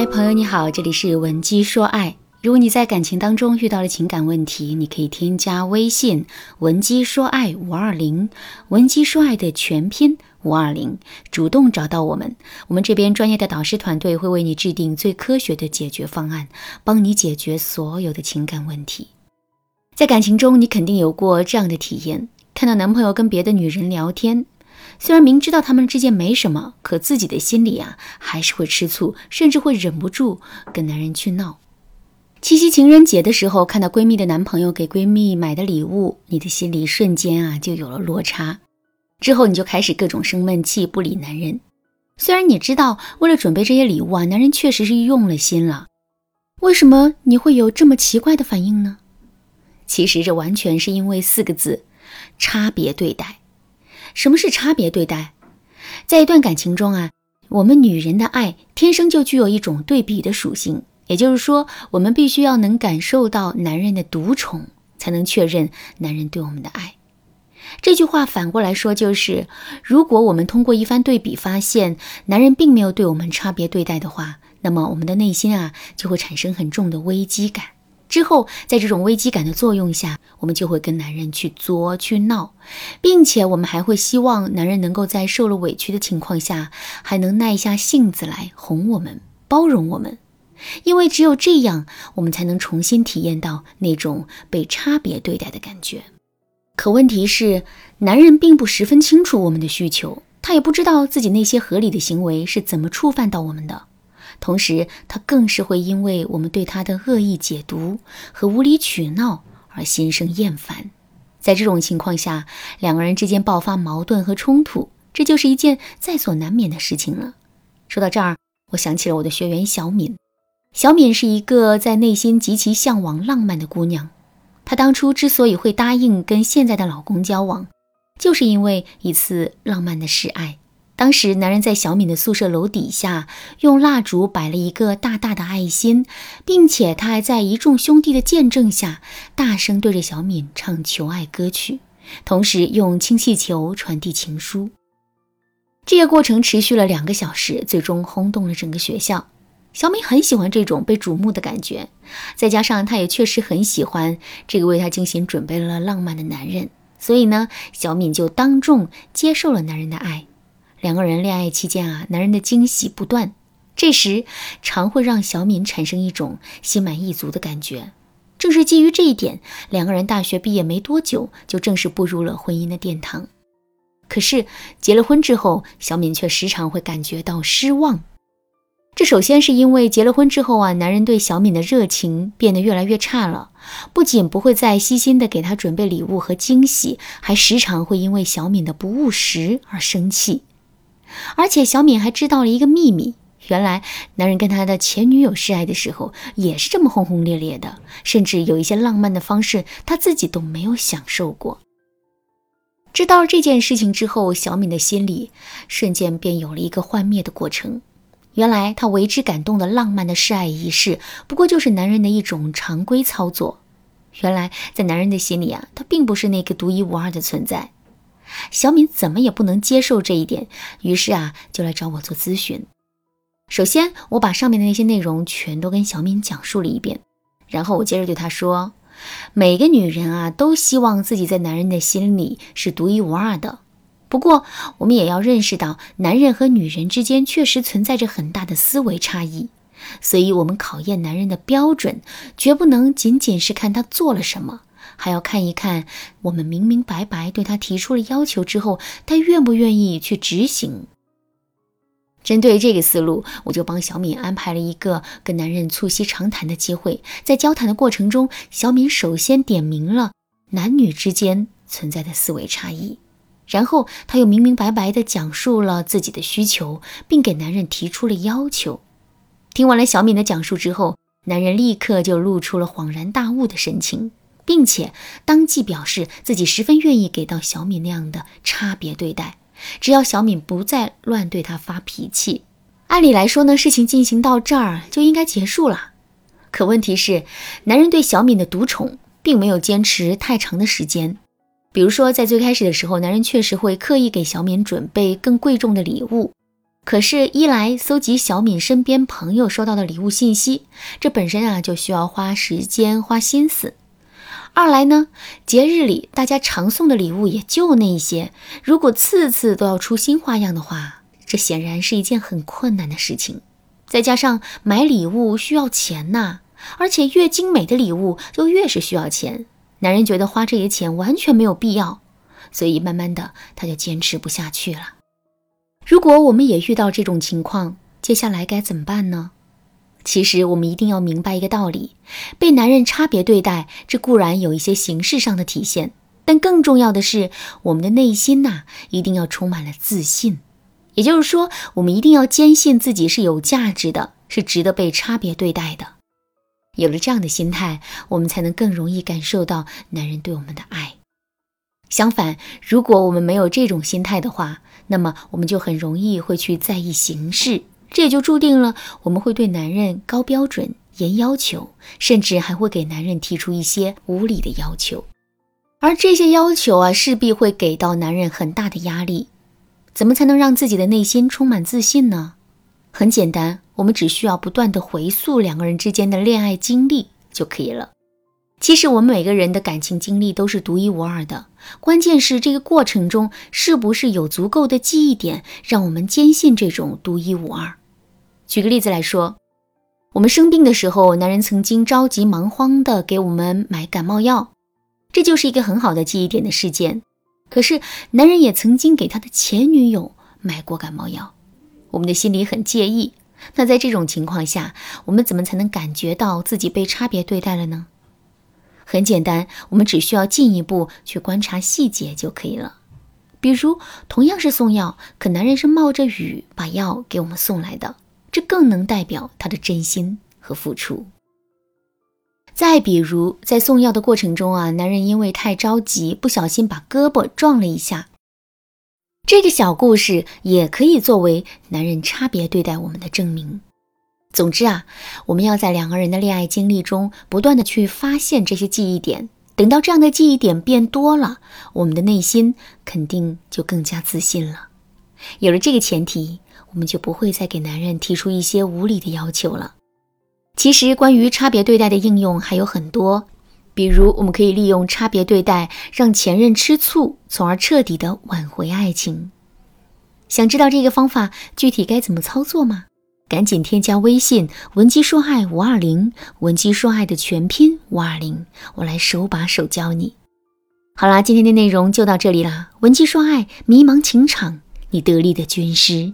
嗨，朋友你好，这里是文姬说爱。如果你在感情当中遇到了情感问题，你可以添加微信文姬说爱五二零，文姬说爱的全拼五二零，主动找到我们，我们这边专业的导师团队会为你制定最科学的解决方案，帮你解决所有的情感问题。在感情中，你肯定有过这样的体验：看到男朋友跟别的女人聊天，虽然明知道他们之间没什么，可自己的心里啊还是会吃醋，甚至会忍不住跟男人去闹。七夕情人节的时候，看到闺蜜的男朋友给闺蜜买的礼物，你的心里瞬间啊就有了落差。之后你就开始各种生闷气，不理男人。虽然你知道为了准备这些礼物啊，男人确实是用了心了，为什么你会有这么奇怪的反应呢？其实这完全是因为四个字：差别对待。什么是差别对待？在一段感情中啊，我们女人的爱天生就具有一种对比的属性，也就是说，我们必须要能感受到男人的独宠，才能确认男人对我们的爱。这句话反过来说就是，如果我们通过一番对比发现男人并没有对我们差别对待的话，那么我们的内心啊就会产生很重的危机感。之后，在这种危机感的作用下，我们就会跟男人去作去闹，并且我们还会希望男人能够在受了委屈的情况下，还能耐下性子来哄我们、包容我们，因为只有这样，我们才能重新体验到那种被差别对待的感觉。可问题是，男人并不十分清楚我们的需求，他也不知道自己那些合理的行为是怎么触犯到我们的。同时，他更是会因为我们对他的恶意解读和无理取闹而心生厌烦。在这种情况下，两个人之间爆发矛盾和冲突，这就是一件在所难免的事情了。说到这儿，我想起了我的学员小敏。小敏是一个在内心极其向往浪漫的姑娘。她当初之所以会答应跟现在的老公交往，就是因为一次浪漫的示爱。当时，男人在小敏的宿舍楼底下用蜡烛摆了一个大大的爱心，并且他还在一众兄弟的见证下，大声对着小敏唱求爱歌曲，同时用氢气球传递情书。这个过程持续了两个小时，最终轰动了整个学校。小敏很喜欢这种被瞩目的感觉，再加上她也确实很喜欢这个为她精心准备了浪漫的男人，所以呢，小敏就当众接受了男人的爱。两个人恋爱期间啊，男人的惊喜不断，这时常会让小敏产生一种心满意足的感觉。正是基于这一点，两个人大学毕业没多久就正式步入了婚姻的殿堂。可是结了婚之后，小敏却时常会感觉到失望。这首先是因为结了婚之后啊，男人对小敏的热情变得越来越差了，不仅不会再细心的给她准备礼物和惊喜，还时常会因为小敏的不务实而生气。而且小敏还知道了一个秘密，原来男人跟他的前女友示爱的时候也是这么轰轰烈烈的，甚至有一些浪漫的方式他自己都没有享受过。知道了这件事情之后，小敏的心里瞬间便有了一个幻灭的过程。原来她为之感动的浪漫的示爱仪式，不过就是男人的一种常规操作。原来在男人的心里啊，他并不是那个独一无二的存在。小敏怎么也不能接受这一点，于是啊，就来找我做咨询。首先，我把上面的那些内容全都跟小敏讲述了一遍，然后我接着对她说：“每个女人啊，都希望自己在男人的心里是独一无二的。不过，我们也要认识到，男人和女人之间确实存在着很大的思维差异，所以我们考验男人的标准，绝不能仅仅是看他做了什么。”还要看一看，我们明明白白对他提出了要求之后，他愿不愿意去执行。针对这个思路，我就帮小敏安排了一个跟男人促膝长谈的机会。在交谈的过程中，小敏首先点明了男女之间存在的思维差异，然后她又明明白白地讲述了自己的需求，并给男人提出了要求。听完了小敏的讲述之后，男人立刻就露出了恍然大悟的神情。并且当即表示自己十分愿意给到小敏那样的差别对待，只要小敏不再乱对他发脾气。按理来说呢，事情进行到这儿就应该结束了。可问题是，男人对小敏的独宠并没有坚持太长的时间。比如说，在最开始的时候，男人确实会刻意给小敏准备更贵重的礼物，可是，一来搜集小敏身边朋友收到的礼物信息，这本身啊就需要花时间、花心思；二来呢，节日里大家常送的礼物也就那一些，如果次次都要出新花样的话，这显然是一件很困难的事情。再加上买礼物需要钱呐，而且越精美的礼物就越是需要钱，男人觉得花这些钱完全没有必要，所以慢慢的他就坚持不下去了。如果我们也遇到这种情况，接下来该怎么办呢？其实我们一定要明白一个道理：被男人差别对待，这固然有一些形式上的体现，但更重要的是，我们的内心呐，一定要充满了自信。也就是说，我们一定要坚信自己是有价值的，是值得被差别对待的。有了这样的心态，我们才能更容易感受到男人对我们的爱。相反，如果我们没有这种心态的话，那么我们就很容易会去在意形式，这也就注定了我们会对男人高标准、严要求，甚至还会给男人提出一些无理的要求。而这些要求啊，势必会给到男人很大的压力。怎么才能让自己的内心充满自信呢？很简单，我们只需要不断的回溯两个人之间的恋爱经历就可以了。其实我们每个人的感情经历都是独一无二的，关键是这个过程中是不是有足够的记忆点，让我们坚信这种独一无二。举个例子来说，我们生病的时候，男人曾经着急忙慌的给我们买感冒药，这就是一个很好的记忆点的事件。可是男人也曾经给他的前女友买过感冒药，我们的心里很介意。那在这种情况下，我们怎么才能感觉到自己被差别对待了呢？很简单，我们只需要进一步去观察细节就可以了。比如，同样是送药，可男人是冒着雨把药给我们送来的，这更能代表他的真心和付出。再比如，在送药的过程中啊，男人因为太着急，不小心把胳膊撞了一下，这个小故事也可以作为男人差别对待我们的证明。总之啊，我们要在两个人的恋爱经历中不断的去发现这些记忆点，等到这样的记忆点变多了，我们的内心肯定就更加自信了。有了这个前提，我们就不会再给男人提出一些无理的要求了。其实，关于差别对待的应用还有很多，比如我们可以利用差别对待让前任吃醋，从而彻底的挽回爱情。想知道这个方法具体该怎么操作吗？赶紧添加微信文姬说爱五二零，文姬说爱的全拼五二零，我来手把手教你。好啦，今天的内容就到这里啦。文姬说爱，迷茫情场，你得力的军师。